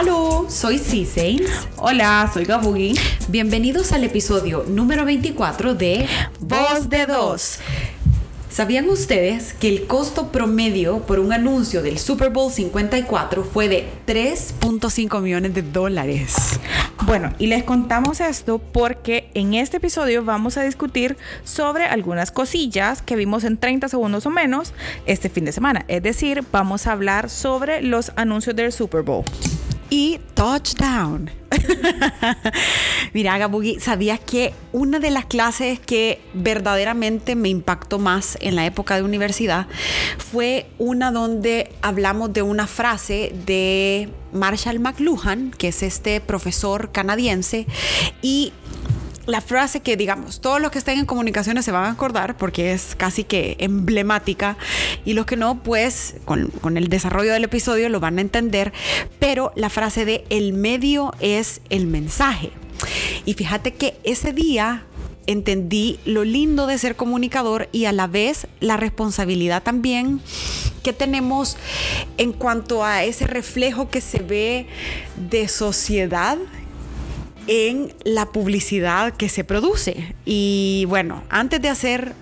¡Halo! Soy C Hola, soy Gabugi. Bienvenidos al episodio número 24 de Voz de Dos. ¿Sabían ustedes que el costo promedio por un anuncio del Super Bowl 54 fue de 3.5 millones de dólares? Bueno, y les contamos esto porque en este episodio vamos a discutir sobre algunas cosillas que vimos en 30 segundos o menos este fin de semana. Es decir, vamos a hablar sobre los anuncios del Super Bowl y touchdown. Mira, Gabugi, ¿sabías que una de las clases que verdaderamente me impactó más en la época de universidad fue una donde hablamos de una frase de Marshall McLuhan, que es este profesor canadiense, y la frase que, digamos, todos los que estén en comunicaciones se van a acordar porque es casi que emblemática y los que no, pues con, con, el desarrollo del episodio lo van a entender, pero la frase de el medio es el mensaje. Y fíjate que ese día entendí lo lindo de ser comunicador y a la vez la responsabilidad también que tenemos en cuanto a ese reflejo que se ve de sociedad en la publicidad que se produce. Y bueno, antes de hacer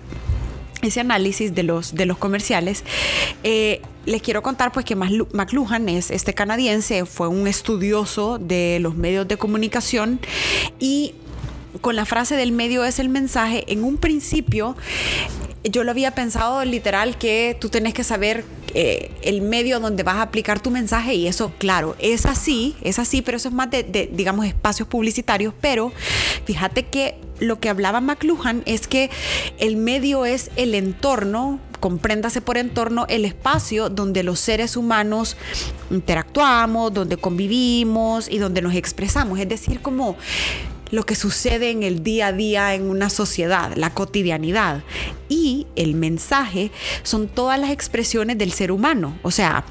ese análisis de los, de los comerciales, eh, les quiero contar pues que McLuhan es este canadiense, fue un estudioso de los medios de comunicación y con la frase del medio es el mensaje, en un principio yo lo había pensado literal que tú tenés que saber eh, el medio donde vas a aplicar tu mensaje y eso, claro, es así, es así, pero eso es más de, digamos, espacios publicitarios, pero fíjate que lo que hablaba McLuhan es que el medio es el entorno, compréndase por entorno, el espacio donde los seres humanos interactuamos, donde convivimos y donde nos expresamos, es decir, como lo que sucede en el día a día en una sociedad, la cotidianidad. Y el mensaje son todas las expresiones del ser humano. O sea,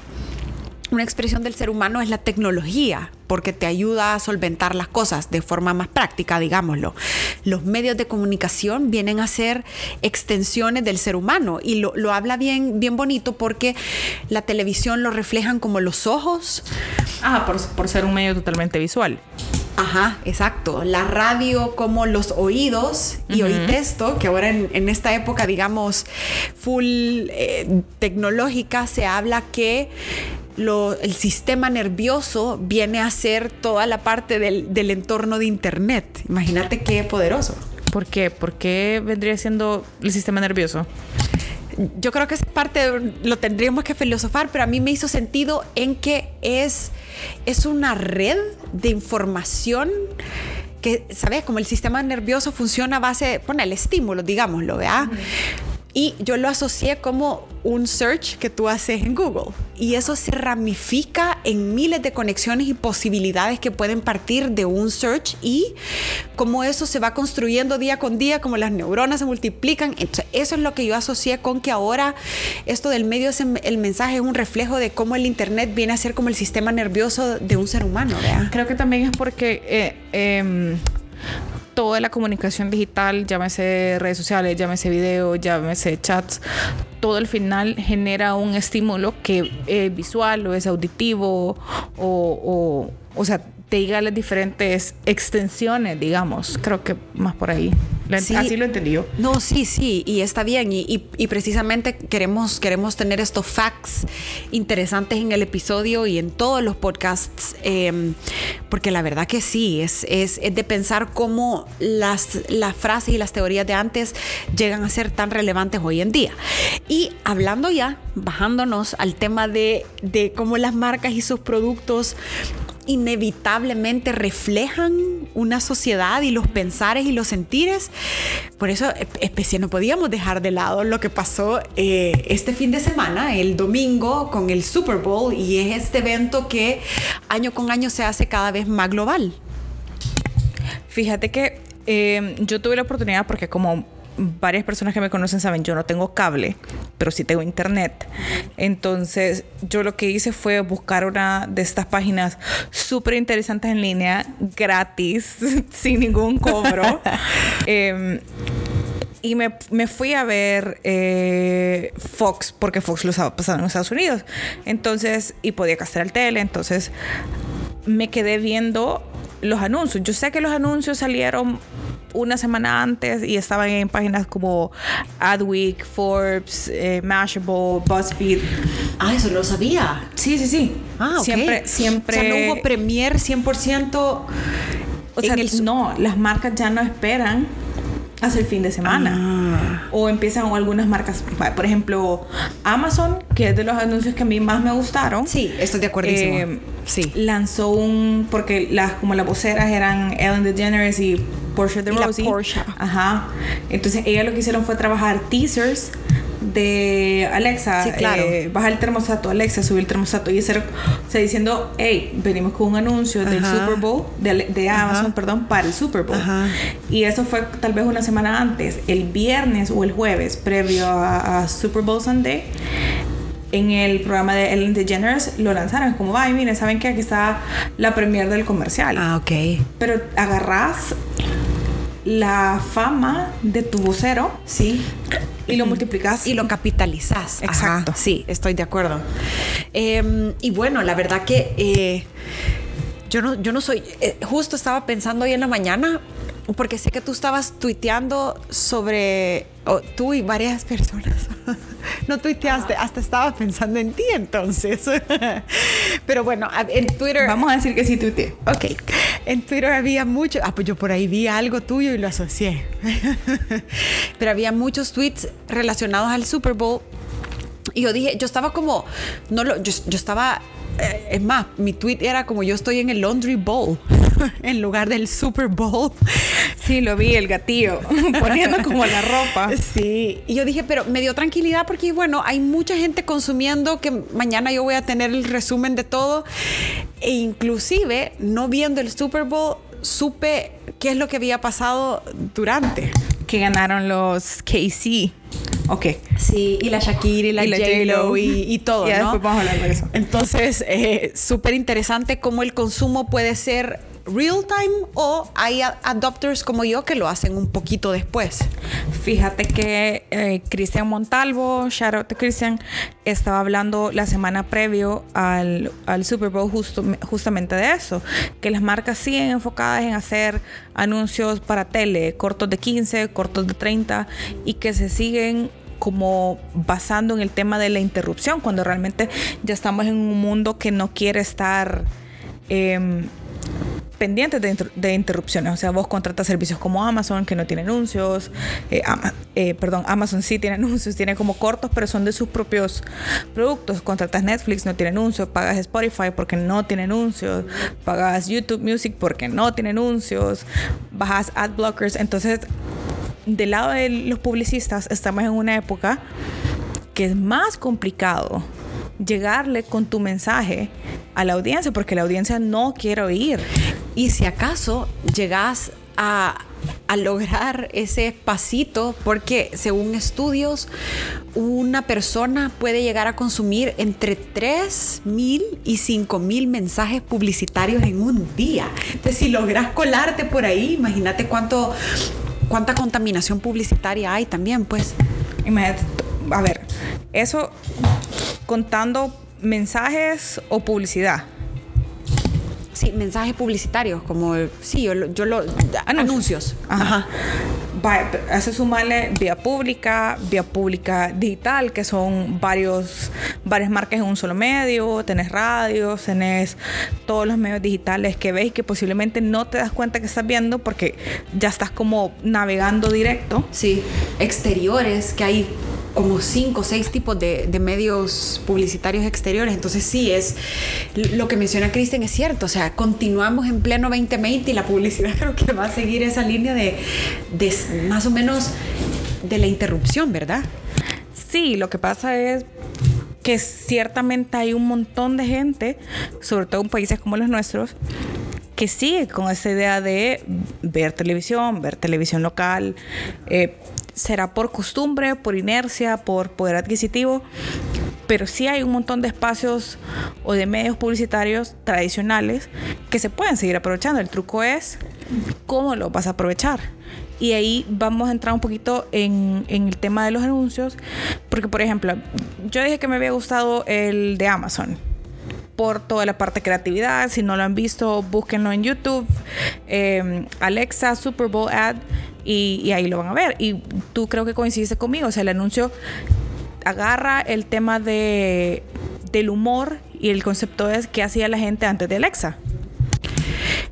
una expresión del ser humano es la tecnología, porque te ayuda a solventar las cosas de forma más práctica, digámoslo. Los medios de comunicación vienen a ser extensiones del ser humano y lo, habla bien, bien bonito porque la televisión lo reflejan como los ojos. Ah, por, por ser un medio totalmente visual. Ajá, exacto. La radio como los oídos y oír esto, que ahora en, esta época, digamos, full eh, tecnológica, se habla que el sistema nervioso viene a ser toda la parte del, del entorno de Internet. Imagínate qué poderoso. ¿Por qué? ¿Por qué vendría siendo el sistema nervioso? Yo creo que es parte, lo tendríamos que filosofar, pero a mí me hizo sentido en que es, es una red de información que, ¿sabes? Como el sistema nervioso funciona a base, pone el estímulo, digámoslo, ¿verdad? Y yo lo asocié como un search que tú haces en Google. Y eso se ramifica en miles de conexiones y posibilidades que pueden partir de un search y cómo eso se va construyendo día con día, como las neuronas se multiplican. eso es lo que yo asocié con que ahora esto del medio, es el mensaje es un reflejo de cómo el Internet viene a ser como el sistema nervioso de un ser humano. Creo que también es porque... Eh, em, toda la comunicación digital, llámese redes sociales, llámese video, llámese chats, todo al final genera un estímulo que es visual o es auditivo o, o, o sea, te diga las diferentes extensiones, digamos. Creo que más por ahí. Así lo entendió. No, sí, sí, y está bien. Y, precisamente queremos, queremos tener estos facts interesantes en el episodio y en todos los podcasts, em, porque la verdad que sí, es, es, de pensar cómo las, las frases y las teorías de antes llegan a ser tan relevantes hoy en día. Y hablando ya, bajándonos al tema de, de cómo las marcas y sus productos inevitablemente reflejan una sociedad y los pensares y los sentires. Por eso, especie, no podíamos dejar de lado lo que pasó eh, este fin de semana, el domingo, con el Super Bowl, y es este evento que año con año se hace cada vez más global. Fíjate que eh, yo tuve la oportunidad porque como varias personas que me conocen saben, yo no tengo cable, pero sí tengo internet. Entonces, yo lo que hice fue buscar una de estas páginas súper interesantes en línea, gratis, sin ningún cobro. Em, y me, me, fui a ver eh, Fox, porque Fox lo estaba pasando en Estados Unidos. Entonces, y podía gastar el tele. Entonces, me quedé viendo los anuncios. Yo sé que los anuncios salieron una semana antes y estaban en páginas como Adweek, Forbes, eh, Mashable, BuzzFeed. Ah, eso lo sabía. Sí, sí, sí. Ah, ok. Siempre, siempre. O sea, no hubo premier 100%. O sea, el- no, las marcas ya no esperan hasta el fin de semana. Ah. O empiezan algunas marcas, por ejemplo, Amazon, que es de los anuncios que a mí más me gustaron. Sí, estoy de acuerdísimo. Eh, sí. Lanzó un. Porque las, como las voceras eran Ellen DeGeneres y Portia de Rosie. Portia. Ajá. Entonces, ellas lo que hicieron fue trabajar teasers de Alexa. Sí, claro. eh, baja el termostato, Alexa, subir el termostato. Y hacer. O sea, diciendo, hey, venimos con un anuncio del. Super Bowl, de, Amazon, Ajá. perdón, para el Super Bowl. Ajá. Y eso fue tal vez una semana antes. El viernes o el jueves, previo a, a Super Bowl Sunday en el programa de Ellen DeGeneres lo lanzaron. Como, ay, miren, ¿saben que Aquí está la premier del comercial. Ah, ok. Pero agarrás la fama de tu vocero Sí. Y lo multiplicas. Y lo capitalizas. Exacto. Ajá, sí, estoy de acuerdo. Eh, y bueno, la verdad que eh, yo, no, yo no soy. eh, justo estaba pensando hoy en la mañana, porque sé que tú estabas tuiteando sobre. o tú y varias personas. no tuiteaste, hasta estaba pensando en ti entonces. Pero bueno, en Twitter. Vamos a decir que sí, tuite. Ok. En Twitter había mucho. Ah, pues yo por ahí vi algo tuyo y lo asocié. Pero había muchos tweets relacionados al Super Bowl. Y yo dije, yo estaba como. No lo, yo, yo estaba. eh, es más, mi tweet era como yo estoy en el Laundry Bowl en lugar del Super Bowl. Sí, lo vi, el gatillo, poniendo como la ropa. Sí, y yo dije, pero me dio tranquilidad porque, bueno, hay mucha gente consumiendo que mañana yo voy a tener el resumen de todo. E inclusive, no viendo el Super Bowl, supe qué es lo que había pasado durante. Que ganaron los KC. Ok. Sí, y la Shakira y la, Y la J-Lo y, y todo, ¿no? después vamos a hablar de eso. Entonces, eh, súper interesante cómo el consumo puede ser real time o hay adopters como yo que lo hacen un poquito después. Fíjate que eh, Cristian Montalvo, shout out to Cristian, estaba hablando la semana previo al, Super Bowl justamente de eso, que las marcas siguen enfocadas en hacer anuncios para tele, cortos de 15, cortos de 30, y que se siguen como basando en el tema de la interrupción, cuando realmente ya estamos en un mundo que no quiere estar... em, pendientes de, inter- de interrupciones. O sea, vos contratas servicios como Amazon que no tiene anuncios. eh, eh, perdón, Amazon sí tiene anuncios, tiene como cortos, pero son de sus propios productos. Contratas Netflix, no tiene anuncios. Pagas Spotify porque no tiene anuncios. Pagas YouTube Music porque no tiene anuncios. Bajas ad blockers. Entonces, del lado de los publicistas, estamos en una época que es más complicado llegarle con tu mensaje a la audiencia porque la audiencia no quiere oír. Y si acaso llegas a, a lograr ese pasito, porque según estudios, una persona puede llegar a consumir entre 3 mil y 5 mil mensajes publicitarios en un día. Entonces, si logras colarte por ahí, imagínate cuánto, cuánta contaminación publicitaria hay también, pues. Imagínate, a ver, eso contando mensajes o publicidad. Sí, mensajes publicitarios, como, sí, yo, lo- yo lo... Anuncios. Ajá. Va, a eso sumarle vía pública, vía pública digital, que son varios, varias marcas en un solo medio, tenés radios, tenés todos los medios digitales que ves y que posiblemente no te das cuenta que estás viendo porque ya estás como navegando directo. Sí, exteriores, que hay como cinco o seis tipos de, medios publicitarios exteriores. Entonces sí, es lo que menciona Kristen es cierto. O sea, continuamos en pleno 2020 y la publicidad creo que va a seguir esa línea de, de más o menos de la interrupción, ¿verdad? Sí, lo que pasa es que ciertamente hay un montón de gente, sobre todo en países como los nuestros, que sigue con esa idea de ver televisión, ver televisión local. eh, será por costumbre, por inercia, por poder adquisitivo, pero sí hay un montón de espacios o de medios publicitarios tradicionales que se pueden seguir aprovechando. El truco es cómo lo vas a aprovechar. Y ahí vamos a entrar un poquito en, en el tema de los anuncios, porque por ejemplo, yo dije que me había gustado el de Amazon. Por toda la parte de creatividad. Si no lo han visto, búsquenlo en YouTube. Eh, Alexa Super Bowl ad y, ahí lo van a ver. Y tú creo que coincidiste conmigo. O sea, el anuncio agarra el tema de, del humor y el concepto es que hacía la gente antes de Alexa.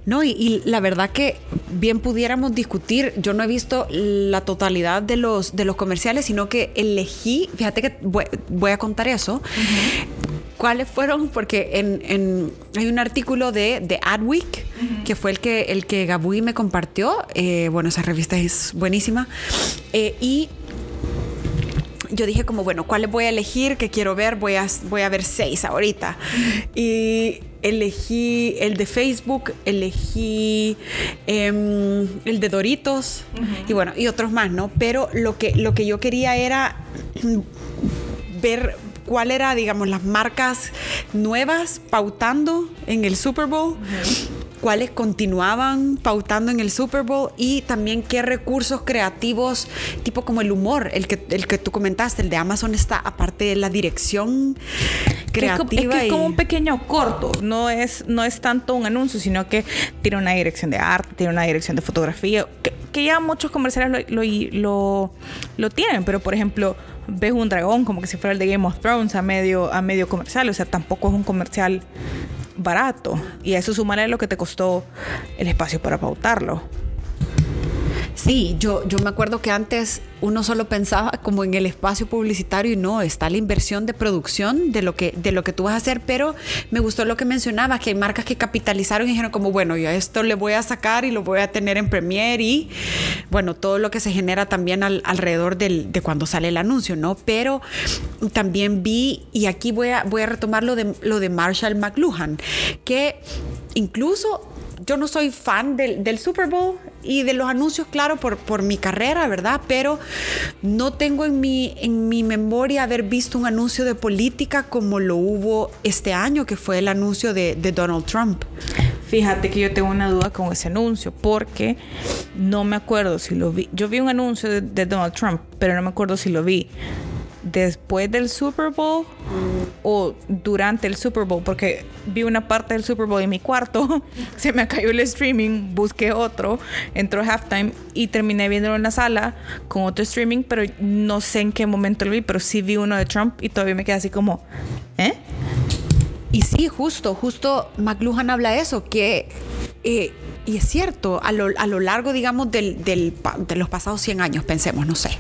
No, y, la verdad que bien pudiéramos discutir, yo no he visto la totalidad de los, de los comerciales, sino que elegí, fíjate que voy, voy a contar eso, uh -huh. cuáles fueron, porque en, en, hay un artículo de, de Adweek, uh -huh. que fue el que, el que Gabuy me compartió, eh, bueno, esa revista es buenísima, eh, y yo dije como, bueno, ¿cuáles voy a elegir? que quiero ver? Voy a, voy a ver seis ahorita. Y elegí el de Facebook, elegí eh, el de Doritos y bueno, y otros más, ¿no? Pero lo que, lo que yo quería era ver cuál era, digamos, las marcas nuevas pautando en el Super Bowl. Cuáles continuaban pautando en el Super Bowl y también qué recursos creativos, tipo como el humor, el que, el que tú comentaste, el de Amazon está, aparte de la dirección creativa. Es, que es como un pequeño corto, no es, no es tanto un anuncio, sino que tiene una dirección de arte, tiene una dirección de fotografía, que, que ya muchos comerciales lo, lo, lo, lo tienen, pero por ejemplo ves un dragón como que si fuera el de Game of Thrones a medio, a medio comercial, o sea, tampoco es un comercial barato. Y a eso sumaré lo que te costó el espacio para pautarlo. Sí, yo, yo me acuerdo que antes uno solo pensaba como en el espacio publicitario y no, está la inversión de producción de lo que, de lo que tú vas a hacer, pero me gustó lo que mencionabas, que hay marcas que capitalizaron y dijeron como, bueno, yo a esto le voy a sacar y lo voy a tener en Premiere y, bueno, todo lo que se genera también al, alrededor del, de cuando sale el anuncio, ¿no? Pero también vi, y aquí voy a, voy a retomar lo de, lo de Marshall McLuhan, que incluso yo no soy fan del, del, Super Bowl y de los anuncios, claro, por, por, mi carrera, ¿verdad? Pero no tengo en mi, en mi memoria haber visto un anuncio de política como lo hubo este año, que fue el anuncio de, Donald Trump. Fíjate que yo tengo una duda con ese anuncio, porque no me acuerdo si lo vi. Yo vi un anuncio de Donald Trump, pero no me acuerdo si lo vi después del Super Bowl o durante el Super Bowl, porque vi una parte del Super Bowl en mi cuarto, se me cayó el streaming, busqué otro, entró halftime y terminé viéndolo en la sala con otro streaming, pero no sé en qué momento lo vi, pero sí vi uno de Trump y todavía me quedé así como, ¿eh? Y sí, justo, justo McLuhan habla eso, que... Eh, y es cierto, a lo, a lo largo, digamos, del, del, de los pasados 100 años, pensemos, no sé.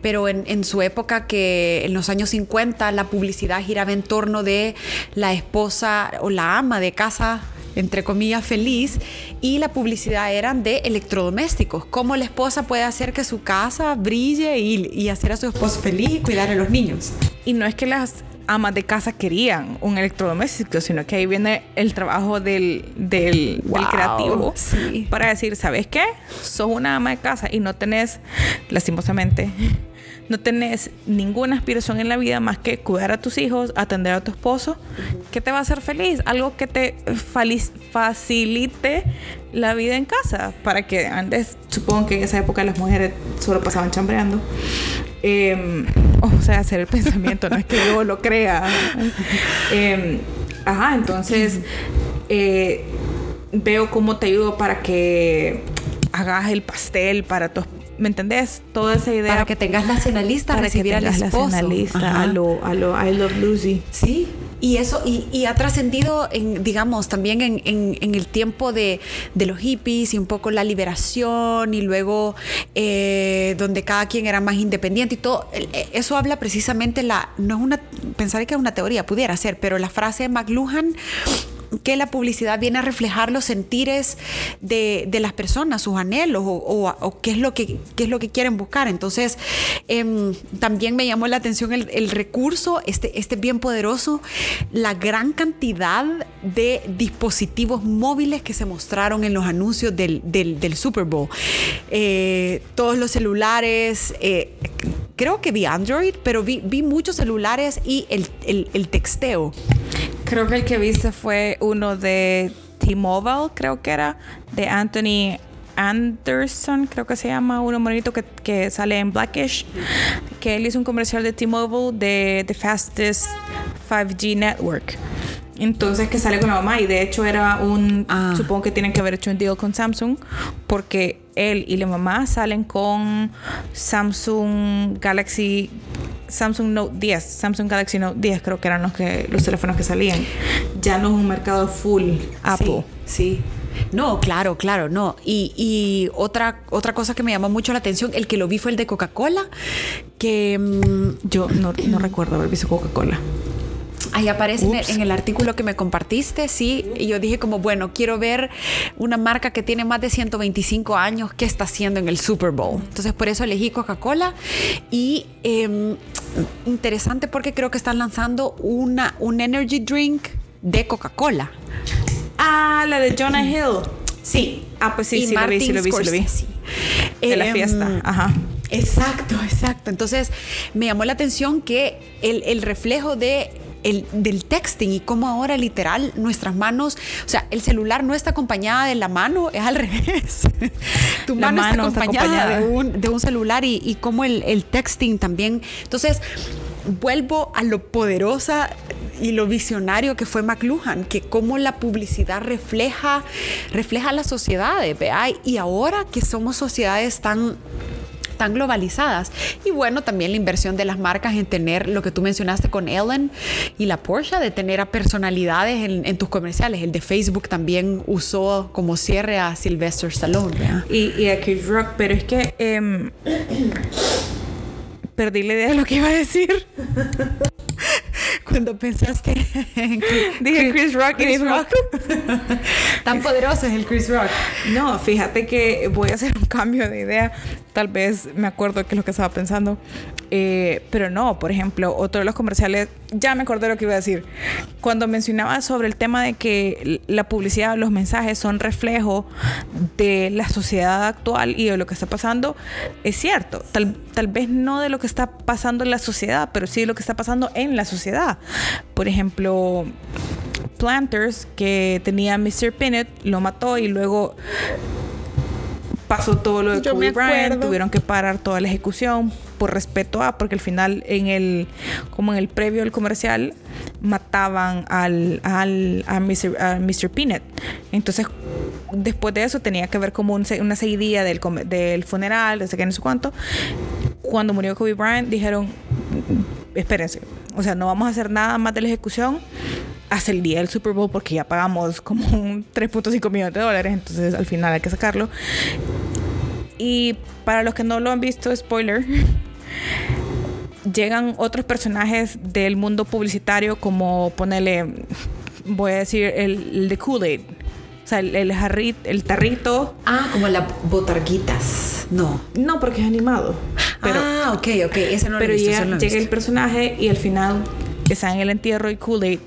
Pero en, en, su época, que en los años 50, la publicidad giraba en torno de la esposa o la ama de casa entre comillas, feliz y la publicidad eran de electrodomésticos. Cómo la esposa puede hacer que su casa brille y, y hacer a su esposo feliz y cuidar a los niños. Y no es que las amas de casa querían un electrodoméstico, sino que ahí viene el trabajo del, del, wow, del creativo sí. para decir, ¿sabes qué? Sos una ama de casa y no tenés, lastimosamente, no tenés ninguna aspiración en la vida más que cuidar a tus hijos, atender a tu esposo, que te va a hacer feliz, algo que te facilite la vida en casa, para que antes, supongo que en esa época las mujeres solo pasaban chambreando. Eh, o sea, hacer el pensamiento, no es que yo lo crea. Eh, ajá, entonces eh, veo cómo te ayudo para que hagas el pastel para tus ¿Me entendés? Toda esa idea. Para que tengas nacionalista, para recibir al esposo. Nacionalista, a lo, a lo I Love Lucy. Sí. Y eso, y, y ha trascendido, en, digamos, también en, en, en el tiempo de, de, los hippies y un poco la liberación y luego eh, donde cada quien era más independiente y todo. Eso habla precisamente la, no es una, pensaré que es una teoría, pudiera ser, pero la frase de McLuhan que la publicidad viene a reflejar los sentires de, de las personas, sus anhelos o, qué, es lo que, qué es lo que quieren buscar. Entonces, eh, también me llamó la atención el, el, recurso, este, este bien poderoso, la gran cantidad de dispositivos móviles que se mostraron en los anuncios del, del, del Super Bowl. Eh, todos los celulares, eh, creo que vi Android, pero vi, vi muchos celulares y el, el, el texteo. Creo que el que viste fue uno de T-Mobile, creo que era, de Anthony Anderson, creo que se llama, uno bonito que, que sale en Blackish, que él hizo un comercial de T-Mobile de The Fastest 5G Network. Entonces que sale con la mamá y de hecho era un, Ah. supongo que tienen que haber hecho un deal con Samsung porque él y la mamá salen con Samsung Galaxy, Samsung Note 10, Samsung Galaxy Note 10 creo que eran los, que, los teléfonos que salían. Ya no es un mercado full Apple. Sí. sí. No, claro, claro, no. Y, y otra, otra cosa que me llamó mucho la atención, el que lo vi fue el de Coca-Cola, que mm, Yo no, no recuerdo haber visto Coca-Cola. ahí aparece en el, en el artículo que me compartiste, sí. Y yo dije como, bueno, quiero ver una marca que tiene más de 125 años, qué está haciendo en el Super Bowl. Entonces por eso elegí Coca-Cola. Y em, interesante porque creo que están lanzando una, un energy drink de Coca-Cola. Ah, la de Jonah Hill. Sí. Ah, pues sí, Y sí lo vi, sí lo vi, sí lo vi. De la Em, fiesta. Ajá. Exacto, exacto. Entonces me llamó la atención que el, el reflejo de el- del texting y cómo ahora literal nuestras manos, o sea, el celular no está acompañada de la mano, es al revés. tu mano, mano está está acompañada, acompañada. De, un, de un celular y, y cómo el, el texting también. Entonces, vuelvo a lo poderosa y lo visionario que fue McLuhan, que cómo la publicidad refleja, refleja las sociedades, ¿vea? Y ahora que somos sociedades tan tan globalizadas. Y bueno, también la inversión de las marcas en tener lo que tú mencionaste con Ellen y la Porsche, de tener a personalidades en, en tus comerciales. El de Facebook también usó como cierre a Sylvester Stallone. Y, y a Chris Rock, pero es que em, perdí la idea de lo que iba a decir. Cuando pensaste en Dije Chris Rock y Chris dije, Rock. Tan poderoso es el Chris Rock. No, fíjate que voy a hacer un cambio de idea. Tal vez me acuerdo qué es lo que estaba pensando. Eh, pero no, por ejemplo, otro de los comerciales, ya me acordé lo que iba a decir. Cuando mencionaba sobre el tema de que la publicidad, los mensajes son reflejo de la sociedad actual y de lo que está pasando, es cierto. Tal, tal vez no de lo que está pasando en la sociedad, pero sí de lo que está pasando en la sociedad. Por ejemplo, Planters, que tenía Mr. Pinnett, lo mató y luego pasó todo lo de Kobe Bryant, tuvieron que parar toda la ejecución por respeto a, porque al final en el, como en el previo del comercial, mataban al, al a, Mr., a Mr. Peanut. Entonces, después de eso tenía que ver como un una seguidilla del, del funeral, de sé qué, no sé cuánto. Cuando murió Kobe Bryant, dijeron, espérense, o sea, no vamos a hacer nada más de la ejecución hasta el día del Super Bowl porque ya pagamos como un 3.5 millones de dólares, entonces al final hay que sacarlo. Y para los que no lo han visto, spoiler, llegan otros personajes del mundo publicitario como ponerle, voy a decir, el, el de Kool-Aid. O sea, el, el jarrit- el tarrito. Ah, como las botarguitas. No. No, porque es animado. Pero, ah, ok, ok. Ese no lo he pero visto, llega, lo he llega el visto. personaje y al final está en el entierro y Kool-Aid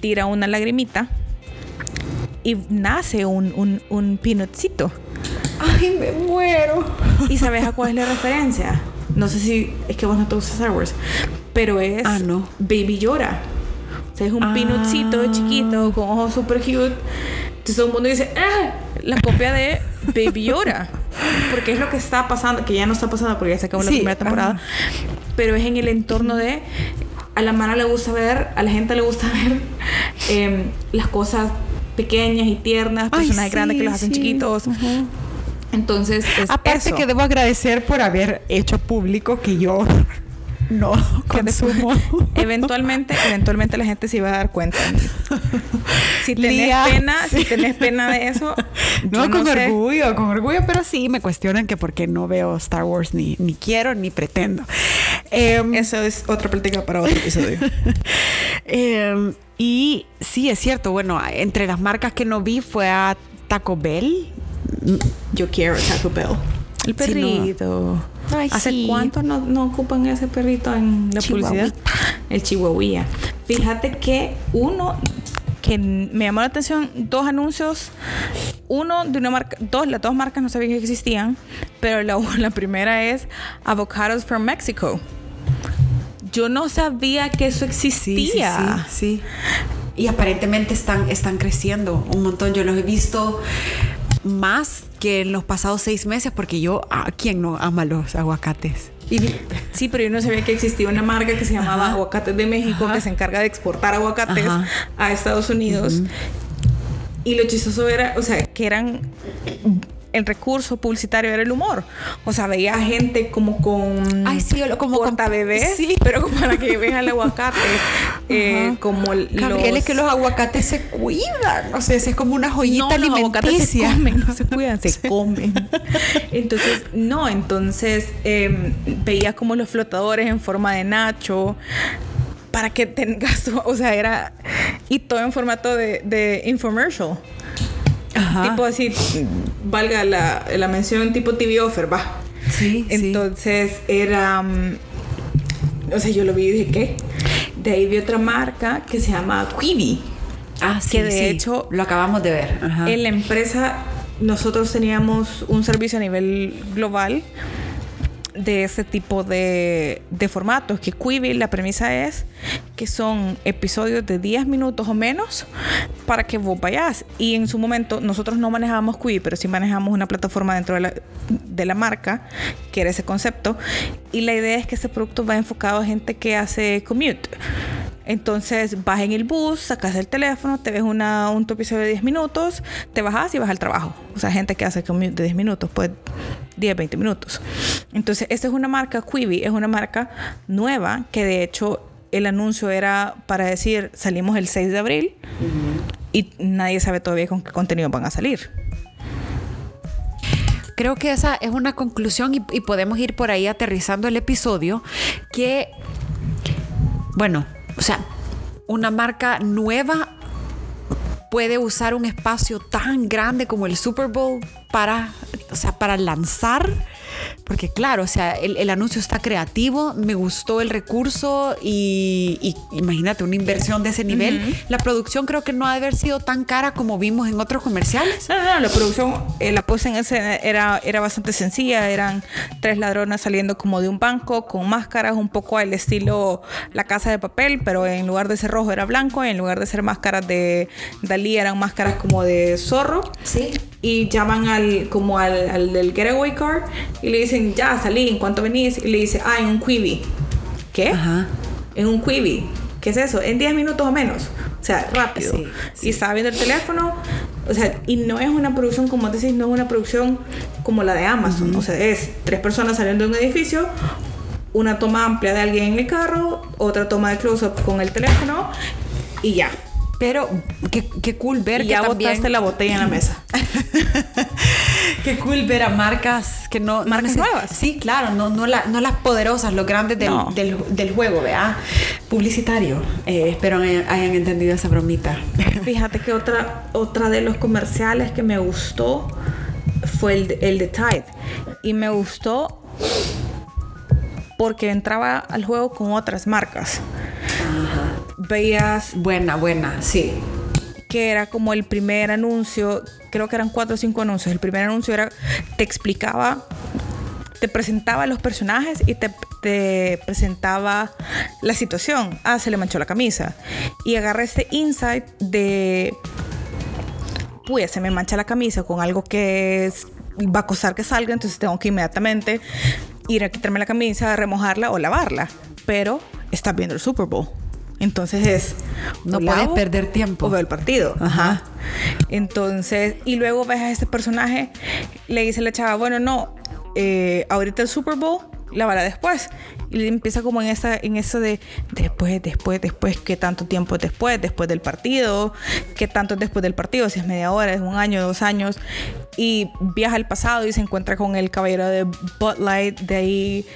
tira una lagrimita y nace un, un, un peanutcito. Ay, me muero. ¿Y sabes a cuál es la referencia? No sé si es que vos no te gustas Star Wars, pero es Ah, no. Baby Yoda. O sea, es un Ah. chiquito con ojos super cute. Entonces todo el mundo dice, ¡ah! La copia de Baby Yoda. Porque es lo que está pasando, que ya no está pasando porque ya se acabó la Sí, primera temporada. ajá. Pero es en el entorno de. A la mano le gusta ver, a la gente le gusta ver em, las cosas pequeñas y tiernas, Ay, personajes grandes que los hacen sí. chiquitos. Entonces, es Aparte eso. que debo agradecer por haber hecho público que yo no consumo. eventualmente, eventualmente la gente se iba a dar cuenta. Si tenés Lía, pena, sí. si tenés pena de eso, No, con sé. orgullo, con orgullo, pero sí me cuestionan que por qué no veo Star Wars ni, ni quiero ni pretendo. Em, Eso es otra plática para otro episodio. em, y sí, es cierto, bueno, entre las marcas que no vi fue a Taco Bell. Yo quiero Taco Bell. El no. Ay, ¿Hace sí. cuánto no, no ocupan ese perrito en la publicidad? El chihuahuilla. Fíjate que uno que me llamó la atención, dos anuncios. Uno de una marca, dos, las dos marcas no sabía que existían, pero la, la primera es Avocados from Mexico. Yo no sabía que eso Sí, existía. sí, sí, sí. Y aparentemente están, están creciendo un montón. Yo los he visto más que en los pasados seis meses porque yo, ¿a quién no ama los aguacates? sí, pero yo no sabía que existía una marca que se llamaba Aguacates de México que se encarga de exportar aguacates a Estados Unidos. Y lo chistoso era, o sea, que eran el recurso publicitario era el humor. O sea, veía gente como con Ay, sí, como con bebés, sí. pero como para que vean el aguacate, eh, como Gabriel, es que los aguacates se cuidan, o sea, es como una joyita no, los aguacates se comen, no se cuidan, se comen. Entonces, no, entonces eh, veía como los flotadores en forma de nacho, para que tengas, o sea, era y todo en formato de, de infomercial. Tipo así, valga la, la, mención tipo TV offer, va. Sí. Entonces era. Mm, o sea, yo lo vi y dije, ¿qué? De ahí vi otra marca que se llama Quibi. Ah, sí. Que de hecho. Lo acabamos de ver. En la empresa, nosotros teníamos un servicio a nivel global de ese tipo de, de formatos. Que Quibi, la premisa es que son episodios de 10 minutos o menos para que vos vayas. Y en su momento, nosotros no manejamos Quibi, pero sí manejamos una plataforma dentro de la, de la marca, que era ese concepto. Y la idea es que ese producto va enfocado a gente que hace commute. Entonces vas en el bus, sacas el teléfono, te ves una, un episodio de 10 minutos, te bajas y vas al trabajo. O sea, gente que hace de 10 minutos, pues 10, 20 minutos. Entonces, esta es una marca, Quibi, es una marca nueva que de hecho el anuncio era para decir salimos el 6 de abril y nadie sabe todavía con qué contenido van a salir. Creo que esa es una conclusión y, y podemos ir por ahí aterrizando el episodio que, bueno, o sea, una marca nueva puede usar un espacio tan grande como el Super Bowl para, o sea, para lanzar porque claro, o sea, el, anuncio está creativo, me gustó el recurso y, imagínate una inversión de ese nivel. La producción creo que no ha de haber sido tan cara como vimos en otros comerciales. No, no, la producción, eh, la puesta en ese era, era bastante sencilla. Eran tres ladronas saliendo como de un banco con máscaras un poco al estilo La Casa de Papel, pero en lugar de ser rojo era blanco y en lugar de ser máscaras de Dalí eran máscaras como de zorro. Sí y llaman al como al, al, del getaway car y le dicen ya salí en cuanto venís y le dice ah en un quibi ¿qué? Ajá. en un quibi. ¿qué es eso? en 10 minutos o menos. O sea rápido. Y estaba viendo el teléfono o sea y no es una producción como decís no es una producción como la de Amazon. O sea es tres personas saliendo de un edificio una toma amplia de alguien en el carro otra toma de close-up con el teléfono y ya. Pero qué, cool ver que ya botaste la botella en la mesa. qué cool ver a marcas que no... Marcas nuevas. Sí, claro, no, no, no, las poderosas, los grandes del, del, juego, ¿verdad? Publicitario. Eh, espero hayan entendido esa bromita. Fíjate que otra, otra de los comerciales que me gustó fue el, el de Tide. Y me gustó porque entraba al juego con otras marcas. Ajá veías... Buena, buena, sí. Que era como el primer anuncio, creo que eran cuatro o cinco anuncios. El primer anuncio era, te explicaba, te presentaba los personajes y te, te presentaba la situación. Ah, se le manchó la camisa. Y agarré este insight de, pues se me mancha la camisa con algo que va a costar que salga, entonces tengo que inmediatamente ir a quitarme la camisa, remojarla o lavarla. Pero estás viendo el Super Bowl. Entonces es. No puedes perder tiempo. O el partido. Ajá. Entonces, y luego ves a este personaje, le dice la chava, bueno, no, eh, ahorita el Super Bowl la bala después. Y empieza como en esa, en eso de después, después, después, qué tanto tiempo después, después del partido, qué tanto después del partido, si es media hora, es un año, dos años. Y viaja al pasado y se encuentra con el caballero de Bud Light. De ahí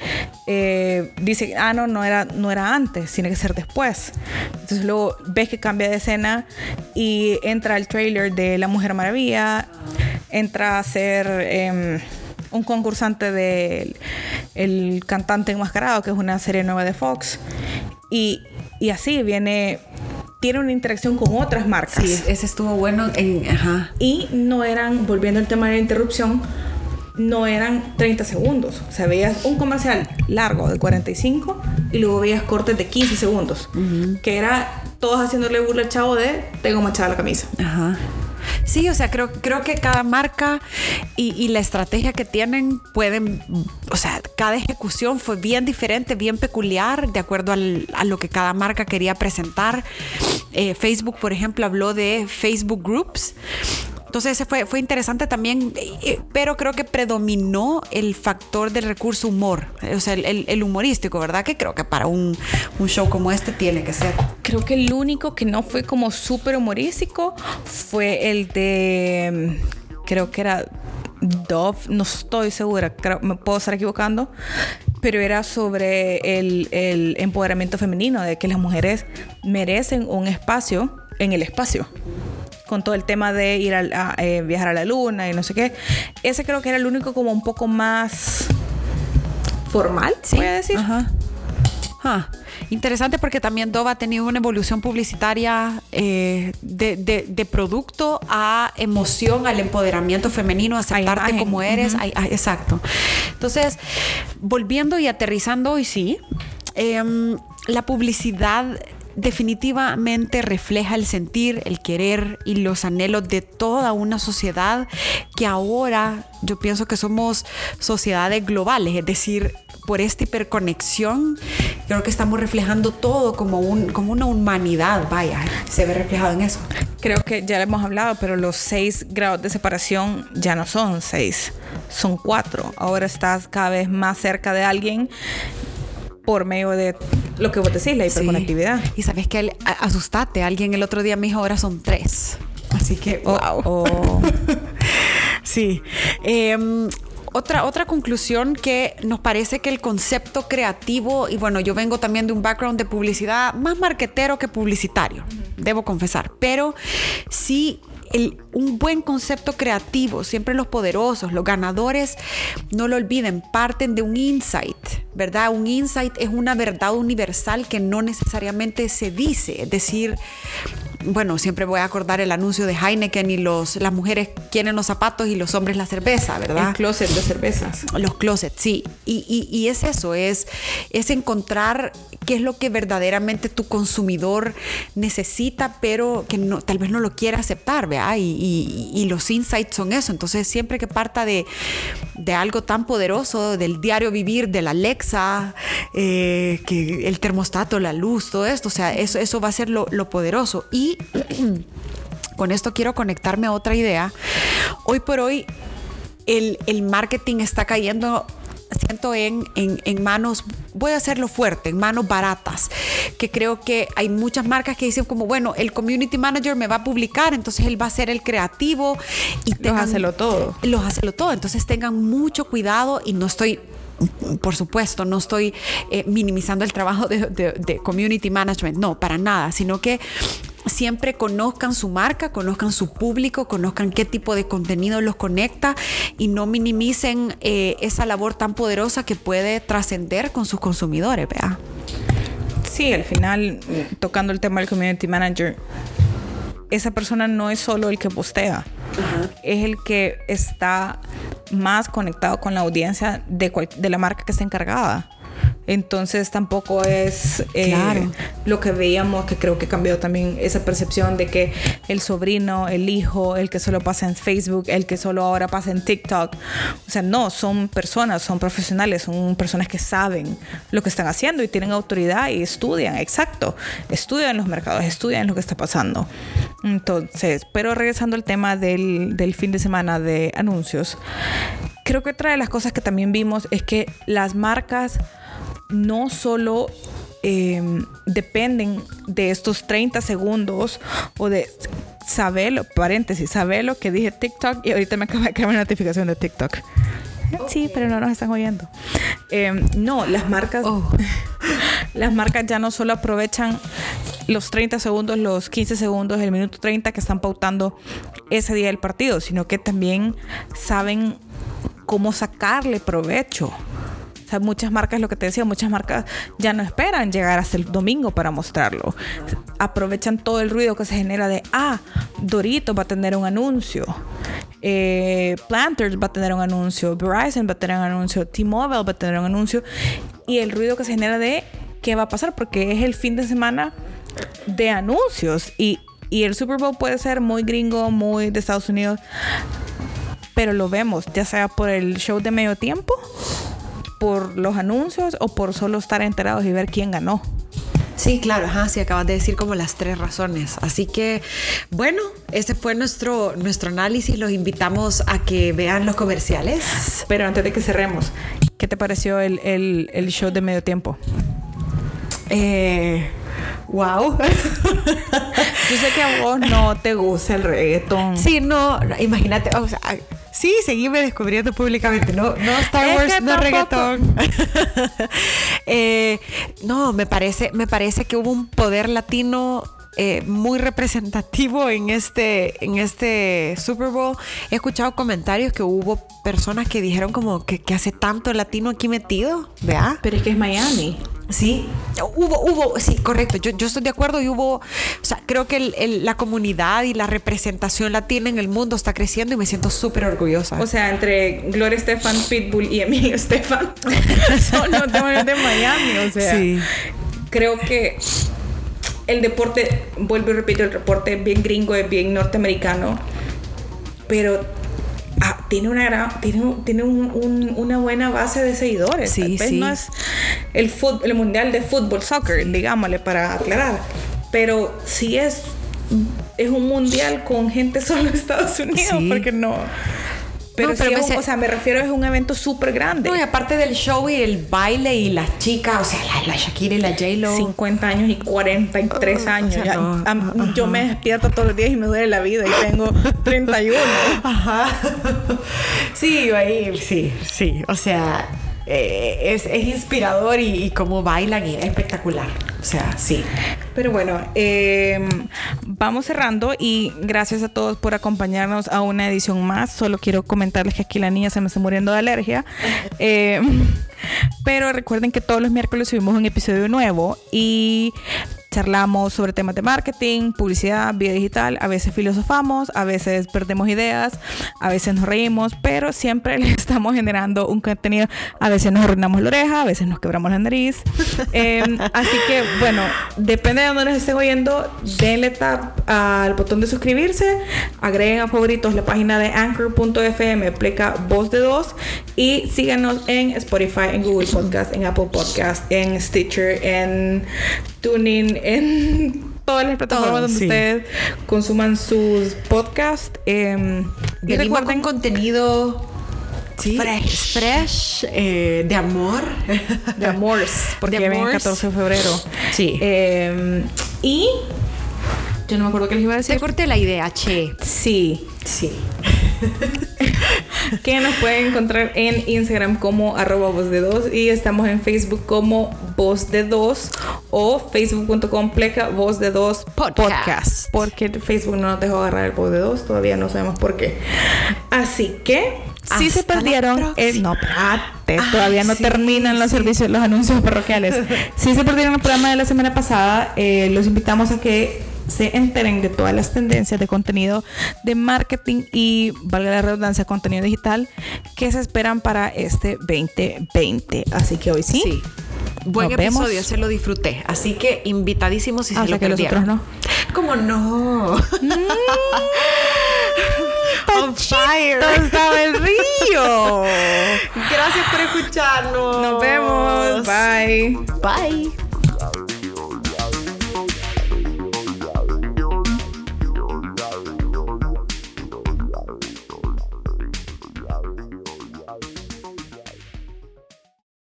eh, dice, ah, no, no era, no era antes, tiene que ser después. Entonces luego ves que cambia de escena y entra el trailer de La Mujer Maravilla, entra a ser... un concursante del el cantante enmascarado, que es una serie nueva de Fox. Y, y así viene tiene una interacción con otras marcas. Sí, ese estuvo bueno. En, ajá. Y no eran, volviendo al tema de la interrupción, no eran 30 segundos. O sea, veías un comercial largo de 45 y luego veías cortes de 15 segundos. Que era todos haciéndole burla al chavo de tengo machada la camisa. Ajá. Sí, o sea, creo, creo que cada marca y, la estrategia que tienen pueden, o sea, cada ejecución fue bien diferente, bien peculiar, de acuerdo a lo que cada marca quería presentar. Eh, Facebook, por ejemplo, habló de Facebook Groups entonces ese fue, fue interesante también, eh, pero creo que predominó el factor del recurso humor, o sea, el, humorístico, ¿verdad? Que creo que para un, un, show como este tiene que ser. Creo que el único que no fue como súper humorístico fue el de, creo que era Dove, no estoy segura, creo, me puedo estar equivocando, pero era sobre el, el empoderamiento femenino, de que las mujeres merecen un espacio en el espacio con todo el tema de ir a, eh, viajar a la luna y no sé qué. Ese creo que era el único como un poco más formal, ¿sí? voy a decir. Ajá. Interesante porque también Dove ha tenido una evolución publicitaria eh, de, producto a emoción, al empoderamiento femenino, a aceptarte como eres. exacto. Entonces, volviendo y aterrizando hoy sí, em, la publicidad definitivamente refleja el sentir, el querer y los anhelos de toda una sociedad que ahora yo pienso que somos sociedades globales, es decir, por esta hiperconexión, creo que estamos reflejando todo como, un, como una humanidad, vaya, se ve reflejado en eso. Creo que ya lo hemos hablado, pero los seis grados de separación ya no son seis, son cuatro. Ahora estás cada vez más cerca de alguien por medio de lo que vos decís, la hiperconectividad. Y sabes que asustate, alguien el otro día me dijo ahora son tres. Así que, wow. Oh. sí. Em, otra, otra conclusión que nos parece que el concepto creativo, y bueno, yo vengo también de un background de publicidad más marquetero que publicitario, debo confesar, pero sí un buen concepto creativo, siempre los poderosos, los ganadores, no lo olviden, parten de un insight, ¿verdad? Un insight es una verdad universal que no necesariamente se dice, es decir, bueno, siempre voy a acordar el anuncio de Heineken y los, las mujeres quieren los zapatos y los hombres la cerveza, ¿verdad? El closet de cervezas. Los closets, sí. Y, y, es eso, es, es encontrar qué es lo que verdaderamente tu consumidor necesita, pero que no, tal vez no lo quiera aceptar, ¿verdad? Y, y, los insights son eso. Entonces, siempre que parta de, de algo tan poderoso, del diario vivir, de la Alexa, eh, que el termostato, la luz, todo esto, o sea, eso, eso va a ser lo, lo poderoso. Y con esto quiero conectarme a otra idea. Hoy por hoy el, marketing está cayendo siento en, en, manos, voy a hacerlo fuerte, en manos baratas, que creo que hay muchas marcas que dicen como, bueno, el community manager me va a publicar, entonces él va a ser el creativo y los hacelo todo. Los hacelo todo, entonces tengan mucho cuidado y no estoy por supuesto, no estoy eh, minimizando el trabajo de, de, community management, no, para nada, sino que siempre conozcan su marca, conozcan su público, conozcan qué tipo de contenido los conecta y no minimicen eh, esa labor tan poderosa que puede trascender con sus consumidores, ¿vea? Sí, al final, tocando el tema del community manager, esa persona no es solo el que postea, es el que está más conectado con la audiencia de, de la marca que está encargada. Entonces tampoco es eh, lo que veíamos, que creo que cambió también esa percepción de que el sobrino, el hijo, el que solo pasa en Facebook, el que solo ahora pasa en TikTok. O sea, no, son personas, son profesionales, son personas que saben lo que están haciendo y tienen autoridad y estudian, exacto, estudian los mercados, estudian lo que está pasando. Entonces, pero regresando al tema del, del fin de semana de anuncios, creo que otra de las cosas que también vimos es que las marcas no solo em, dependen de estos 30 segundos o de saber, paréntesis, saber lo que dije TikTok y ahorita me acaba de caer una notificación de TikTok. Sí, pero no nos están oyendo. Em, no, las marcas, oh. las marcas ya no solo aprovechan los 30 segundos, los 15 segundos, el minuto 30 que están pautando ese día del partido, sino que también saben cómo sacarle provecho muchas marcas, lo que te decía, muchas marcas ya no esperan llegar hasta el domingo para mostrarlo. Aprovechan todo el ruido que se genera de, ah, Dorito va a tener un anuncio. Eh, Planters va a tener un anuncio, Verizon va a tener un anuncio, T-Mobile va a tener un anuncio y el ruido que se genera de qué va a pasar porque es el fin de semana de anuncios y y el Super Bowl puede ser muy gringo, muy de Estados Unidos, pero lo vemos, ya sea por el show de medio tiempo, por los anuncios o por solo estar enterados y ver quién ganó. Sí, claro, ajá, sí, acabas de decir como las tres razones. Así que, bueno, ese fue nuestro, nuestro análisis. Los invitamos a que vean los comerciales. Pero antes de que cerremos, ¿qué te pareció el, el, el show de medio tiempo? Eh, wow. Yo sé que a vos no te gusta el reggaetón. Sí, no, imagínate, o sea, sí, seguime descubriendo públicamente, no, no Star Es Wars, que no tampoco- reggaetón. Eh, no, me parece, me parece que hubo un poder latino eh, muy representativo en este, en este Super Bowl. He escuchado comentarios que hubo personas que dijeron como que, que hace tanto latino aquí metido, ¿vea? Pero es que es Miami. Sí, hubo, hubo, sí, correcto. Yo, yo estoy de acuerdo y hubo, o sea, creo que el- el- la comunidad y la representación latina en el mundo está creciendo y me siento súper orgullosa. O sea, entre Gloria Estefan, Pitbull y Emilio Estefan son los demonios de Miami. O sea, Sí. creo que el deporte, vuelvo y repito, el deporte es bien gringo, es bien norteamericano, pero ah, tiene una gran, tiene, tiene un- un- una buena base de seguidores. Sí, Tal vez sí. no es el, fut- el mundial de fútbol, soccer, digámosle para aclarar, pero sí es es un mundial con gente solo de Estados Unidos, Sí. porque no. Pero, No, pero es un- o sea, me refiero es un evento súper grande. No, y aparte del show y el baile y las chicas, o sea, la, la Shakira y la J-Lo. 50 años y 43 Ah, años. o sea, Ya, no, am- yo me despierto todos los días y me duele la vida y tengo 31. Ajá. Sí, ahí, sí, sí. O sea, eh, es, es inspirador y, y cómo bailan y es espectacular. O sea, sí. Pero bueno, eh, vamos cerrando y gracias a todos por acompañarnos a una edición más. Solo quiero comentarles que aquí la niña se me está muriendo de alergia. Eh, pero recuerden que todos los miércoles subimos un episodio nuevo y charlamos sobre temas de marketing, publicidad, vida digital. A veces filosofamos, a veces perdemos ideas, a veces nos reímos, pero siempre les estamos generando un contenido. A veces nos arruinamos la oreja, a veces nos quebramos la nariz. Eh, así que, bueno, depende de dónde nos estén oyendo, denle tap al botón de suscribirse, agreguen a favoritos la página de anchor.fm, aplica voz de dos y síganos en Spotify, en Google Podcast, en Apple Podcast, en Stitcher, en Tuning, en todas las plataformas Todo, donde sí. ustedes consuman sus podcasts. eh, y recuerden con contenido Sí. fresh, fresh eh, de amor. de amores, porque De viene el amors. 14 de febrero. Sí. Eh, y yo no me acuerdo qué les iba a decir. corté la idea, che. Sí, Sí. que nos pueden encontrar en Instagram como arroba voz de dos y estamos en Facebook como voz de dos o facebook.com pleca voz de dos Podcast. porque Facebook no nos dejó agarrar el voz de dos todavía no sabemos por qué. Así que si se perdieron. el, no espérate Ay, todavía no sí, terminan los sí. servicios los anuncios parroquiales. Si se perdieron el programa de la semana pasada eh, los invitamos a que se enteren de todas las tendencias de contenido de marketing y, valga la redundancia, contenido digital que se esperan para este 2020. Así que hoy sí. Sí. Buen Nos vemos. episodio, se lo disfruté. Así que invitadísimos si Hasta se lo que los perdieron. otros ¿Cómo no? On fire. estaba el río! Gracias por escucharnos. Nos vemos. Bye. Bye.